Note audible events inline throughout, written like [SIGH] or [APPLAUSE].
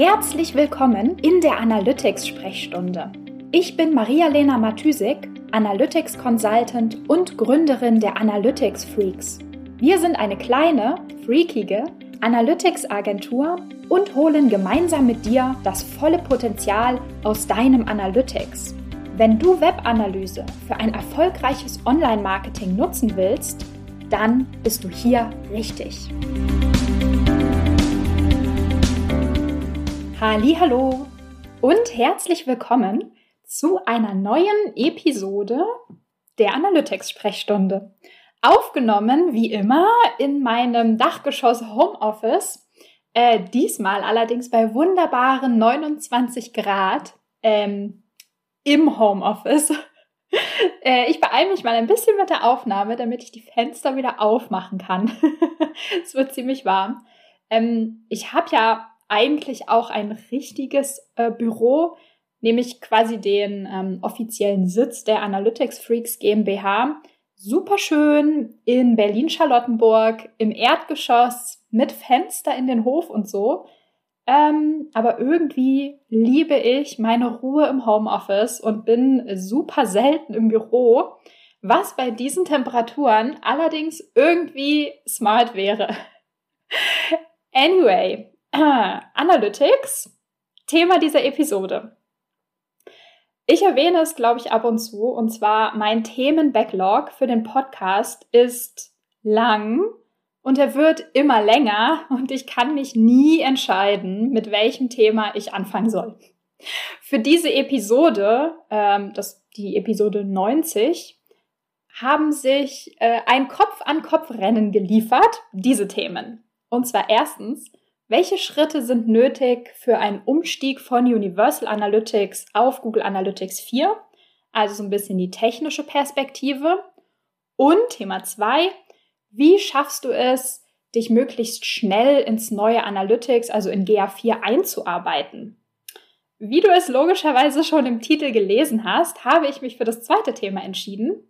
Herzlich willkommen in der Analytics-Sprechstunde. Ich bin Maria-Lena Matysik, Analytics Consultant und Gründerin der Analytics Freaks. Wir sind eine kleine, freakige Analytics-Agentur und holen gemeinsam mit dir das volle Potenzial aus deinem Analytics. Wenn du Webanalyse für ein erfolgreiches Online-Marketing nutzen willst, dann bist du hier richtig. Hallo und herzlich willkommen zu einer neuen Episode der Analytics Sprechstunde. Aufgenommen wie immer in meinem Dachgeschoss Homeoffice, äh, diesmal allerdings bei wunderbaren 29 Grad ähm, im Homeoffice. [LAUGHS] äh, ich beeile mich mal ein bisschen mit der Aufnahme, damit ich die Fenster wieder aufmachen kann. [LAUGHS] es wird ziemlich warm. Ähm, ich habe ja eigentlich auch ein richtiges äh, Büro, nämlich quasi den ähm, offiziellen Sitz der Analytics Freaks GmbH. Super schön in Berlin-Charlottenburg im Erdgeschoss mit Fenster in den Hof und so. Ähm, aber irgendwie liebe ich meine Ruhe im Homeoffice und bin super selten im Büro, was bei diesen Temperaturen allerdings irgendwie smart wäre. [LAUGHS] Anyway, Analytics, Thema dieser Episode. Ich erwähne es, glaube ich, ab und zu, und zwar mein Themen-Backlog für den Podcast ist lang und er wird immer länger und ich kann mich nie entscheiden, mit welchem Thema ich anfangen soll. Für diese Episode, ähm, das, die Episode 90, haben sich äh, ein Kopf-an-Kopf-Rennen geliefert, diese Themen. Und zwar erstens, welche Schritte sind nötig für einen Umstieg von Universal Analytics auf Google Analytics 4? Also so ein bisschen die technische Perspektive. Und Thema 2, wie schaffst du es, dich möglichst schnell ins neue Analytics, also in GA4 einzuarbeiten? Wie du es logischerweise schon im Titel gelesen hast, habe ich mich für das zweite Thema entschieden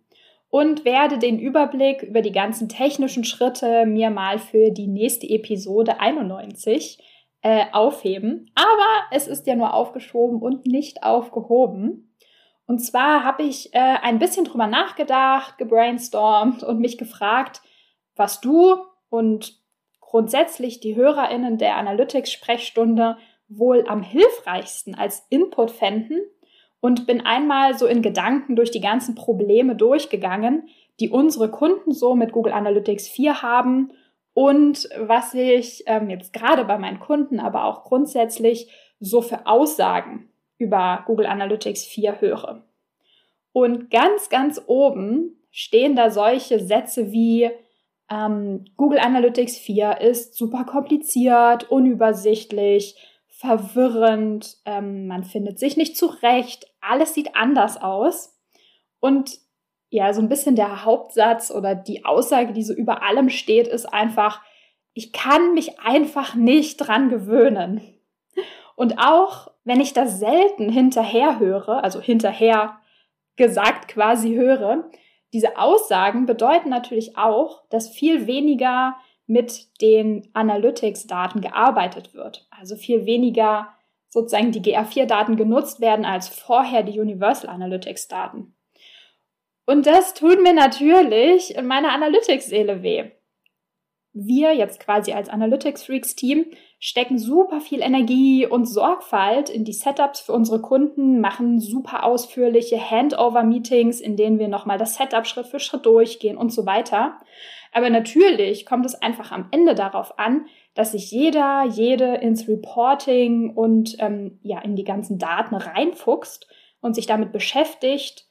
und werde den Überblick über die ganzen technischen Schritte mir mal für die nächste Episode 91 äh, aufheben. Aber es ist ja nur aufgeschoben und nicht aufgehoben. Und zwar habe ich äh, ein bisschen drüber nachgedacht, gebrainstormt und mich gefragt, was du und grundsätzlich die HörerInnen der Analytics-Sprechstunde wohl am hilfreichsten als Input fänden und bin einmal so in Gedanken durch die ganzen Probleme durchgegangen, die unsere Kunden so mit Google Analytics 4 haben und was ich ähm, jetzt gerade bei meinen Kunden, aber auch grundsätzlich so für Aussagen über Google Analytics 4 höre. Und ganz, ganz oben stehen da solche Sätze wie ähm, Google Analytics 4 ist super kompliziert, unübersichtlich, verwirrend, ähm, man findet sich nicht zurecht, alles sieht anders aus. Und ja, so ein bisschen der Hauptsatz oder die Aussage, die so über allem steht, ist einfach, ich kann mich einfach nicht dran gewöhnen. Und auch wenn ich das selten hinterher höre, also hinterher gesagt quasi höre, diese Aussagen bedeuten natürlich auch, dass viel weniger mit den Analytics-Daten gearbeitet wird. Also viel weniger sozusagen die GA4-Daten genutzt werden als vorher die Universal Analytics-Daten. Und das tut mir natürlich in meiner Analytics-Seele weh. Wir jetzt quasi als Analytics-Freaks-Team stecken super viel Energie und Sorgfalt in die Setups für unsere Kunden, machen super ausführliche Handover-Meetings, in denen wir nochmal das Setup Schritt für Schritt durchgehen und so weiter. Aber natürlich kommt es einfach am Ende darauf an, dass sich jeder, jede ins Reporting und ähm, ja in die ganzen Daten reinfuchst und sich damit beschäftigt,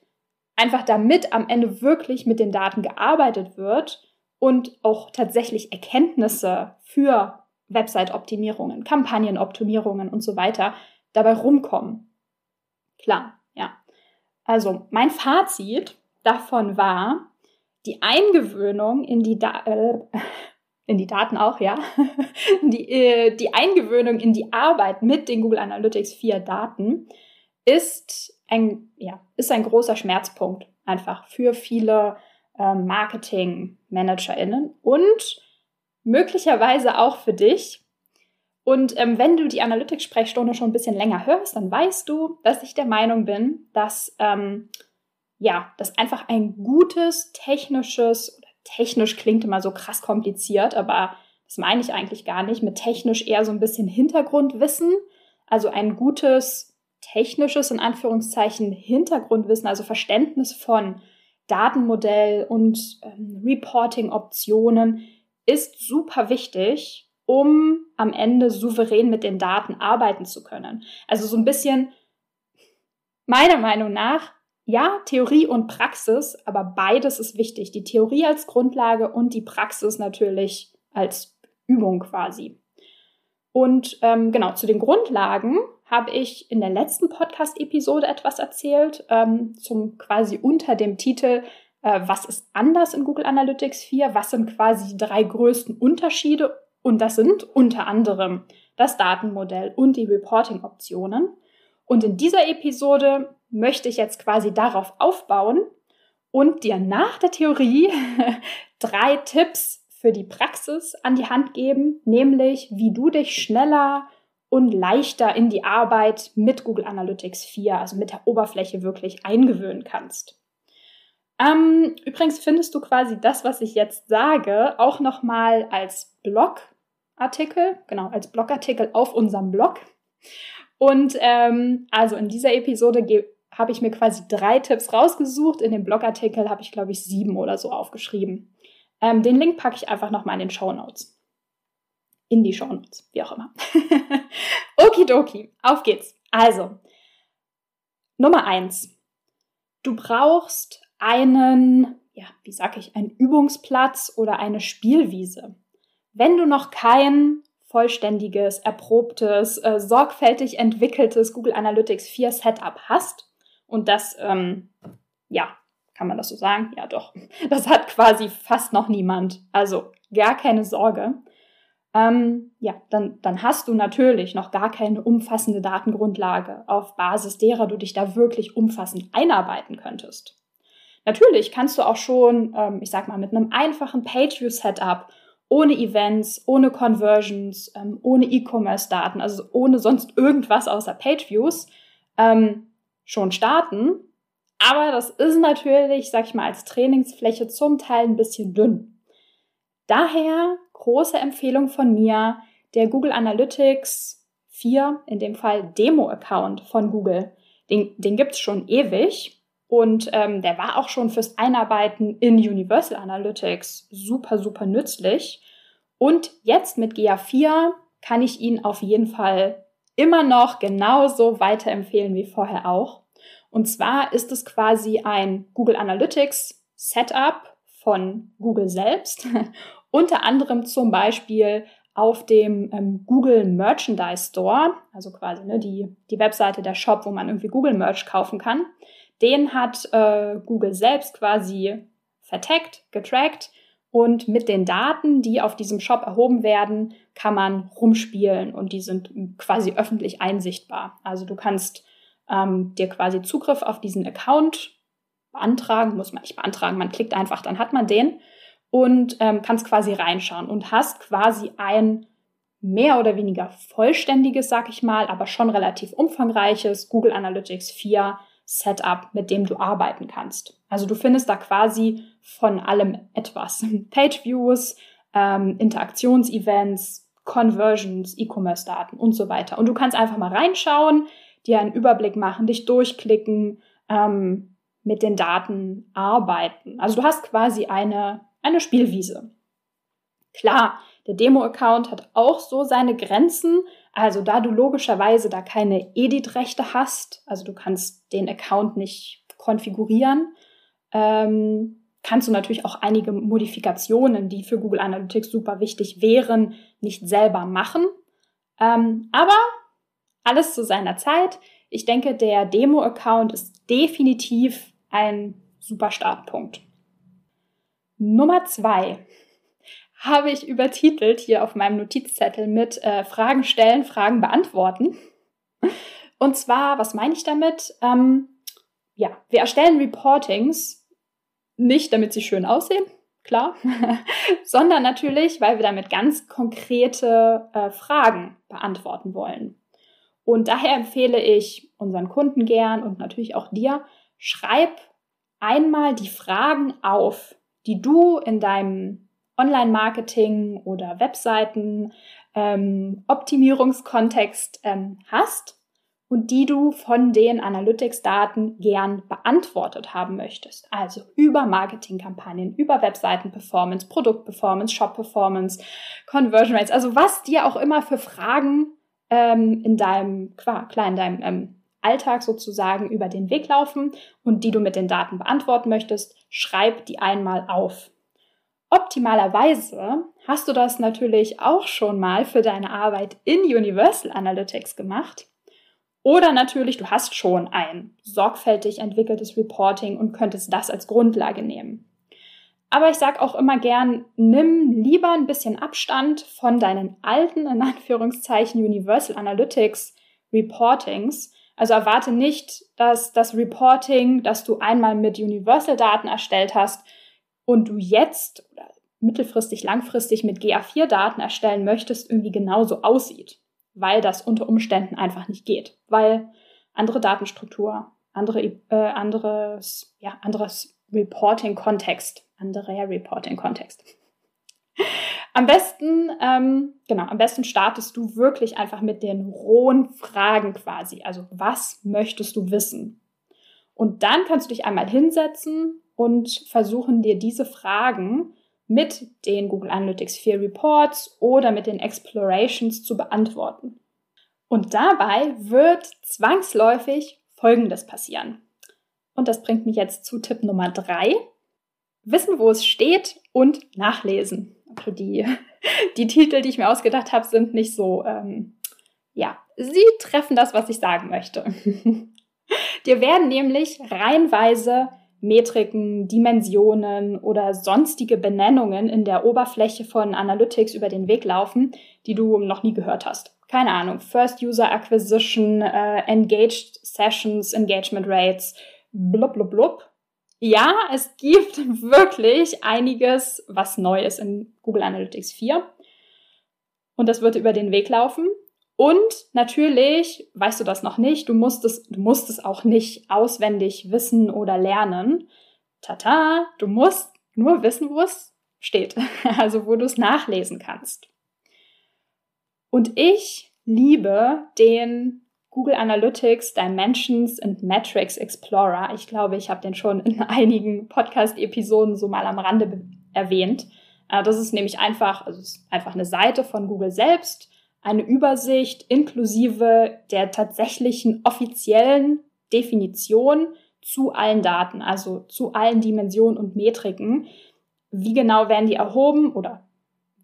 einfach damit am Ende wirklich mit den Daten gearbeitet wird und auch tatsächlich Erkenntnisse für Website-Optimierungen, Kampagnenoptimierungen und so weiter dabei rumkommen. Klar, ja. Also mein Fazit davon war, die Eingewöhnung in die, da äh, in die Daten auch, ja, [LAUGHS] die, äh, die Eingewöhnung in die Arbeit mit den Google Analytics 4 Daten ist ein, ja, ist ein großer Schmerzpunkt einfach für viele äh, Marketing-ManagerInnen und möglicherweise auch für dich. Und ähm, wenn du die Analytics-Sprechstunde schon ein bisschen länger hörst, dann weißt du, dass ich der Meinung bin, dass ähm, ja, dass einfach ein gutes technisches, technisch klingt immer so krass kompliziert, aber das meine ich eigentlich gar nicht, mit technisch eher so ein bisschen Hintergrundwissen, also ein gutes technisches, in Anführungszeichen, Hintergrundwissen, also Verständnis von Datenmodell und ähm, Reporting-Optionen ist super wichtig, um am Ende souverän mit den Daten arbeiten zu können. Also so ein bisschen, meiner Meinung nach, ja, Theorie und Praxis, aber beides ist wichtig. Die Theorie als Grundlage und die Praxis natürlich als Übung quasi. Und ähm, genau, zu den Grundlagen habe ich in der letzten Podcast-Episode etwas erzählt, ähm, zum quasi unter dem Titel äh, Was ist anders in Google Analytics 4? Was sind quasi die drei größten Unterschiede und das sind unter anderem das Datenmodell und die Reporting-Optionen. Und in dieser Episode möchte ich jetzt quasi darauf aufbauen und dir nach der Theorie [LAUGHS] drei Tipps für die Praxis an die Hand geben, nämlich wie du dich schneller und leichter in die Arbeit mit Google Analytics 4, also mit der Oberfläche wirklich eingewöhnen kannst. Ähm, übrigens findest du quasi das, was ich jetzt sage, auch nochmal als Blogartikel, genau, als Blogartikel auf unserem Blog. Und ähm, also in dieser Episode habe ich mir quasi drei Tipps rausgesucht. In dem Blogartikel habe ich, glaube ich, sieben oder so aufgeschrieben. Ähm, den Link packe ich einfach nochmal in den Show Notes. In die Show Notes, wie auch immer. [LAUGHS] Okidoki, auf geht's. Also, Nummer eins. Du brauchst einen, ja, wie sag ich, einen Übungsplatz oder eine Spielwiese. Wenn du noch kein vollständiges, erprobtes, äh, sorgfältig entwickeltes Google Analytics 4 Setup hast und das, ähm, ja, kann man das so sagen? Ja, doch. [LAUGHS] Das hat quasi fast noch niemand. Also gar keine Sorge. Ähm, ja, dann, dann hast du natürlich noch gar keine umfassende Datengrundlage, auf Basis derer du dich da wirklich umfassend einarbeiten könntest. Natürlich kannst du auch schon, ähm, ich sag mal, mit einem einfachen Pageview-Setup, ohne Events, ohne Conversions, ähm, ohne E-Commerce-Daten, also ohne sonst irgendwas außer Pageviews, ähm, schon starten. Aber das ist natürlich, sag ich mal, als Trainingsfläche zum Teil ein bisschen dünn. Daher große Empfehlung von mir, der Google Analytics 4, in dem Fall Demo-Account von Google. Den, den gibt's schon ewig und ähm, der war auch schon fürs Einarbeiten in Universal Analytics super, super nützlich. Und jetzt mit GA4 kann ich ihn auf jeden Fall immer noch genauso weiterempfehlen wie vorher auch. Und zwar ist es quasi ein Google Analytics Setup von Google selbst. [LAUGHS] Unter anderem zum Beispiel auf dem ähm, Google Merchandise Store, also quasi ne, die, die Webseite der Shop, wo man irgendwie Google Merch kaufen kann. Den hat äh, Google selbst quasi vertaggt, getrackt und mit den Daten, die auf diesem Shop erhoben werden, kann man rumspielen und die sind quasi öffentlich einsichtbar. Also du kannst ähm, dir quasi Zugriff auf diesen Account beantragen, muss man nicht beantragen, man klickt einfach, dann hat man den und ähm, kannst quasi reinschauen und hast quasi ein mehr oder weniger vollständiges, sag ich mal, aber schon relativ umfangreiches Google Analytics 4 Setup, mit dem du arbeiten kannst. Also du findest da quasi von allem etwas. [LAUGHS] Page Views, ähm, Interaktionsevents, Conversions, E-Commerce-Daten und so weiter. Und du kannst einfach mal reinschauen, dir einen Überblick machen, dich durchklicken, ähm, mit den Daten arbeiten. Also du hast quasi eine, eine Spielwiese. Klar, der Demo-Account hat auch so seine Grenzen. Also da du logischerweise da keine Edit-Rechte hast, also du kannst den Account nicht konfigurieren, ähm, kannst du natürlich auch einige Modifikationen, die für Google Analytics super wichtig wären, nicht selber machen. Ähm, aber alles zu seiner Zeit. Ich denke, der Demo-Account ist definitiv ein super Startpunkt. Nummer zwei habe ich übertitelt hier auf meinem Notizzettel mit äh, Fragen stellen, Fragen beantworten. Und zwar, was meine ich damit? Ähm, ja, wir erstellen Reportings nicht, damit sie schön aussehen, klar, [LAUGHS] sondern natürlich, weil wir damit ganz konkrete äh, Fragen beantworten wollen. Und daher empfehle ich unseren Kunden gern und natürlich auch dir, schreib einmal die Fragen auf, die du in deinem Online-Marketing oder Webseiten ähm, ähm, hast und die du von den Analytics-Daten gern beantwortet haben möchtest. Also über Marketingkampagnen, über Webseiten-Performance, Produkt-Performance, Shop-Performance, Conversion Rates, also was dir auch immer für Fragen ähm, in deinem, klar, in deinem ähm, Alltag sozusagen über den Weg laufen und die du mit den Daten beantworten möchtest, schreib die einmal auf. Optimalerweise hast du das natürlich auch schon mal für deine Arbeit in Universal Analytics gemacht. Oder natürlich, du hast schon ein sorgfältig entwickeltes Reporting und könntest das als Grundlage nehmen. Aber ich sage auch immer gern, nimm lieber ein bisschen Abstand von deinen alten, in Anführungszeichen, Universal Analytics Reportings. Also erwarte nicht, dass das Reporting, das du einmal mit Universal-Daten erstellt hast und du jetzt mittelfristig, langfristig mit GA4-Daten erstellen möchtest, irgendwie genauso aussieht, weil das unter Umständen einfach nicht geht, weil andere Datenstruktur, andere, äh, anderes, ja, anderes Reporting-Kontext anderer Reporting-Kontext. Am besten, ähm, genau, am besten startest du wirklich einfach mit den rohen Fragen quasi. Also was möchtest du wissen? Und dann kannst du dich einmal hinsetzen und versuchen dir diese Fragen mit den Google Analytics 4 Reports oder mit den Explorations zu beantworten. Und dabei wird zwangsläufig Folgendes passieren. Und das bringt mich jetzt zu Tipp Nummer drei wissen, wo es steht und nachlesen. Also die, [LAUGHS] die Titel, die ich mir ausgedacht habe, sind nicht so, ähm, ja, sie treffen das, was ich sagen möchte. [LAUGHS] Dir werden nämlich reihenweise Metriken, Dimensionen oder sonstige Benennungen in der Oberfläche von Analytics über den Weg laufen, die du noch nie gehört hast. Keine Ahnung, First User Acquisition, äh, Engaged Sessions, Engagement Rates, blub blub blub. Ja, es gibt [LAUGHS] wirklich einiges, was neu ist in Google Analytics 4. Und das wird über den Weg laufen. Und natürlich, weißt du das noch nicht, du musst es, du musst es auch nicht auswendig wissen oder lernen. Tata, du musst nur wissen, wo es steht. [LAUGHS] Also wo du es nachlesen kannst. Und ich liebe den Google Analytics Dimensions and Metrics Explorer. Ich glaube, ich habe den schon in [LAUGHS] einigen Podcast-Episoden so mal am Rande erwähnt. Äh, das ist nämlich einfach, also ist einfach eine Seite von Google selbst, eine Übersicht inklusive der tatsächlichen offiziellen Definition zu allen Daten, also zu allen Dimensionen und Metriken. Wie genau werden die erhoben oder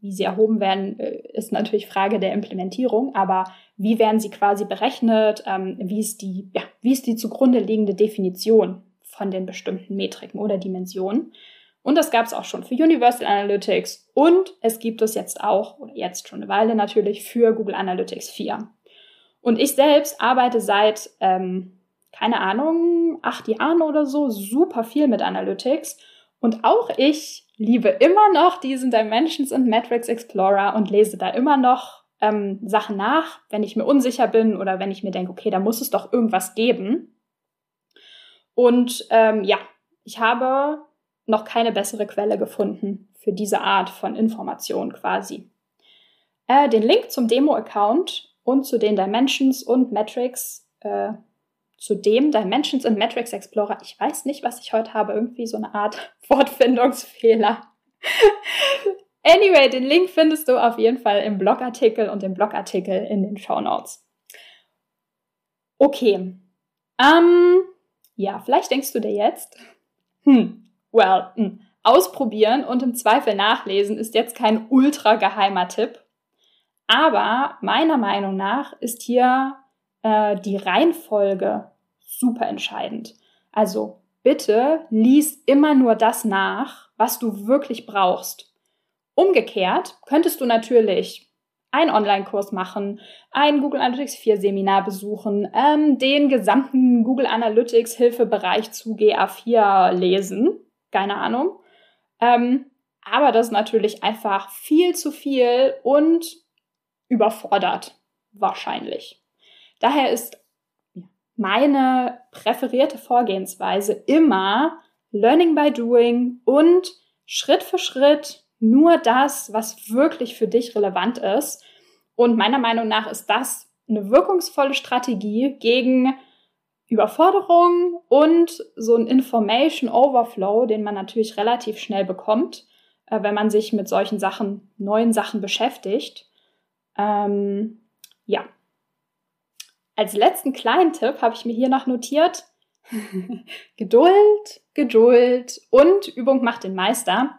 wie sie erhoben werden, äh, ist natürlich Frage der Implementierung, aber wie werden sie quasi berechnet, ähm, wie, ist die, ja, wie ist die zugrunde liegende Definition von den bestimmten Metriken oder Dimensionen. Und das gab es auch schon für Universal Analytics und es gibt es jetzt auch, oder jetzt schon eine Weile natürlich, für Google Analytics 4. Und ich selbst arbeite seit, ähm, keine Ahnung, acht Jahren oder so super viel mit Analytics. Und auch ich liebe immer noch diesen Dimensions und Metrics Explorer und lese da immer noch ähm, Sachen nach, wenn ich mir unsicher bin oder wenn ich mir denke, okay, da muss es doch irgendwas geben. Und ähm, ja, ich habe noch keine bessere Quelle gefunden für diese Art von Information quasi. Äh, den Link zum Demo-Account und zu den Dimensions und Metrics äh, Zudem Dimensions in Metrics Explorer. Ich weiß nicht, was ich heute habe. Irgendwie so eine Art [LAUGHS] Wortfindungsfehler. [LAUGHS] anyway, den Link findest du auf jeden Fall im Blogartikel und im Blogartikel in den Show Notes. Okay. Ähm, ja, vielleicht denkst du dir jetzt, hm, well, hm, ausprobieren und im Zweifel nachlesen ist jetzt kein ultra geheimer Tipp. Aber meiner Meinung nach ist hier äh, die Reihenfolge super entscheidend. Also bitte lies immer nur das nach, was du wirklich brauchst. Umgekehrt könntest du natürlich einen Online-Kurs machen, ein Google Analytics 4 Seminar besuchen, ähm, den gesamten Google Analytics Hilfebereich zu GA4 lesen, keine Ahnung. Ähm, aber das ist natürlich einfach viel zu viel und überfordert, wahrscheinlich. Daher ist meine präferierte Vorgehensweise immer Learning by Doing und Schritt für Schritt nur das, was wirklich für dich relevant ist. Und meiner Meinung nach ist das eine wirkungsvolle Strategie gegen Überforderung und so ein Information Overflow, den man natürlich relativ schnell bekommt, äh, wenn man sich mit solchen Sachen, neuen Sachen beschäftigt. Ähm, ja. Als letzten kleinen Tipp habe ich mir hier noch notiert, [LAUGHS] Geduld, Geduld und Übung macht den Meister.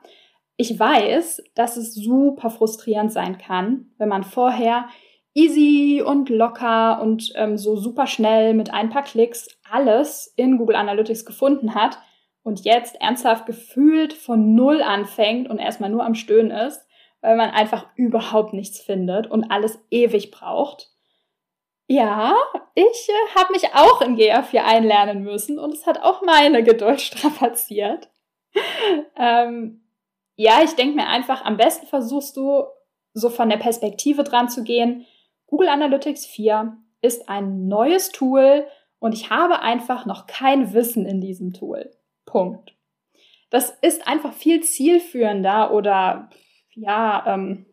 Ich weiß, dass es super frustrierend sein kann, wenn man vorher easy und locker und ähm, so super schnell mit ein paar Klicks alles in Google Analytics gefunden hat und jetzt ernsthaft gefühlt von Null anfängt und erstmal nur am Stöhnen ist, weil man einfach überhaupt nichts findet und alles ewig braucht. Ja, ich äh, habe mich auch in GA4 einlernen müssen und es hat auch meine Geduld [LAUGHS] strapaziert. ähm, ja, ich denke mir einfach, am besten versuchst du so von der Perspektive dran zu gehen, Google Analytics 4 ist ein neues Tool und ich habe einfach noch kein Wissen in diesem Tool. Punkt. Das ist einfach viel zielführender oder ja, ähm,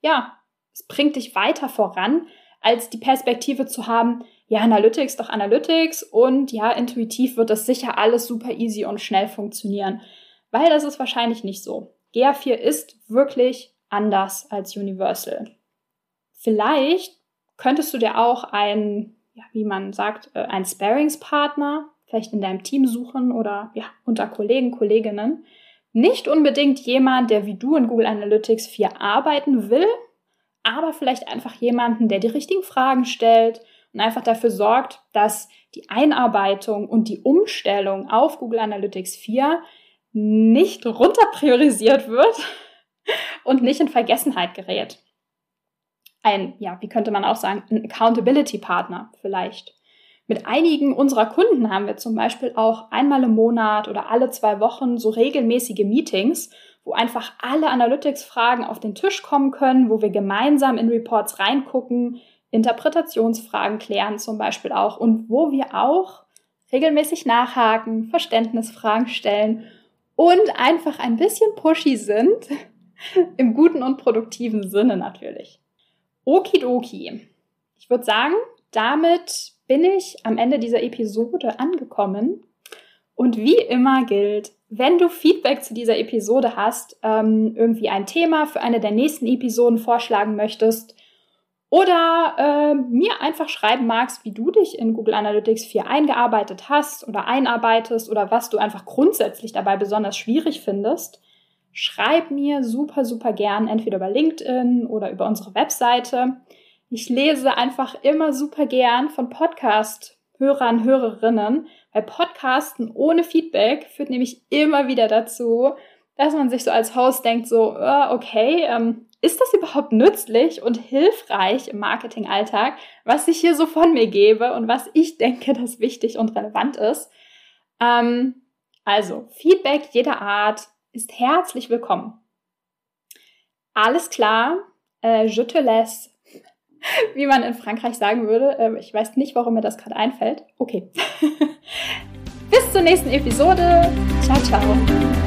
ja, es bringt dich weiter voran, als die Perspektive zu haben, ja, Analytics doch Analytics und ja, intuitiv wird das sicher alles super easy und schnell funktionieren. Weil das ist wahrscheinlich nicht so. GA4 ist wirklich anders als Universal. Vielleicht könntest du dir auch ein, ja, wie man sagt, äh, ein Sparingspartner vielleicht in deinem Team suchen oder ja, unter Kollegen, Kolleginnen. Nicht unbedingt jemand, der wie du in Google Analytics 4 arbeiten will, aber vielleicht einfach jemanden, der die richtigen Fragen stellt und einfach dafür sorgt, dass die Einarbeitung und die Umstellung auf Google Analytics 4 nicht runterpriorisiert wird und nicht in Vergessenheit gerät ein, ja, wie könnte man auch sagen, ein Accountability-Partner vielleicht. Mit einigen unserer Kunden haben wir zum Beispiel auch einmal im Monat oder alle zwei Wochen so regelmäßige Meetings, wo einfach alle Analytics-Fragen auf den Tisch kommen können, wo wir gemeinsam in Reports reingucken, Interpretationsfragen klären zum Beispiel auch und wo wir auch regelmäßig nachhaken, Verständnisfragen stellen und einfach ein bisschen pushy sind, [LAUGHS] im guten und produktiven Sinne natürlich. Okidoki. Ich würde sagen, damit bin ich am Ende dieser Episode angekommen. Und wie immer gilt, wenn du Feedback zu dieser Episode hast, ähm, irgendwie ein Thema für eine der nächsten Episoden vorschlagen möchtest oder äh, mir einfach schreiben magst, wie du dich in Google Analytics 4 eingearbeitet hast oder einarbeitest oder was du einfach grundsätzlich dabei besonders schwierig findest, schreib mir super, super gern, entweder über LinkedIn oder über unsere Webseite. Ich lese einfach immer super gern von Podcast-Hörern, Hörerinnen, weil Podcasten ohne Feedback führt nämlich immer wieder dazu, dass man sich so als Host denkt, so, äh, okay, ähm, ist das überhaupt nützlich und hilfreich im Marketingalltag, was ich hier so von mir gebe und was ich denke, das wichtig und relevant ist? Ähm, also Feedback jeder Art, ist herzlich willkommen. Alles klar, äh, je te laisse, [LAUGHS] wie man in Frankreich sagen würde. Äh, ich weiß nicht, warum mir das gerade einfällt. Okay. [LAUGHS] Bis zur nächsten Episode. Ciao, ciao.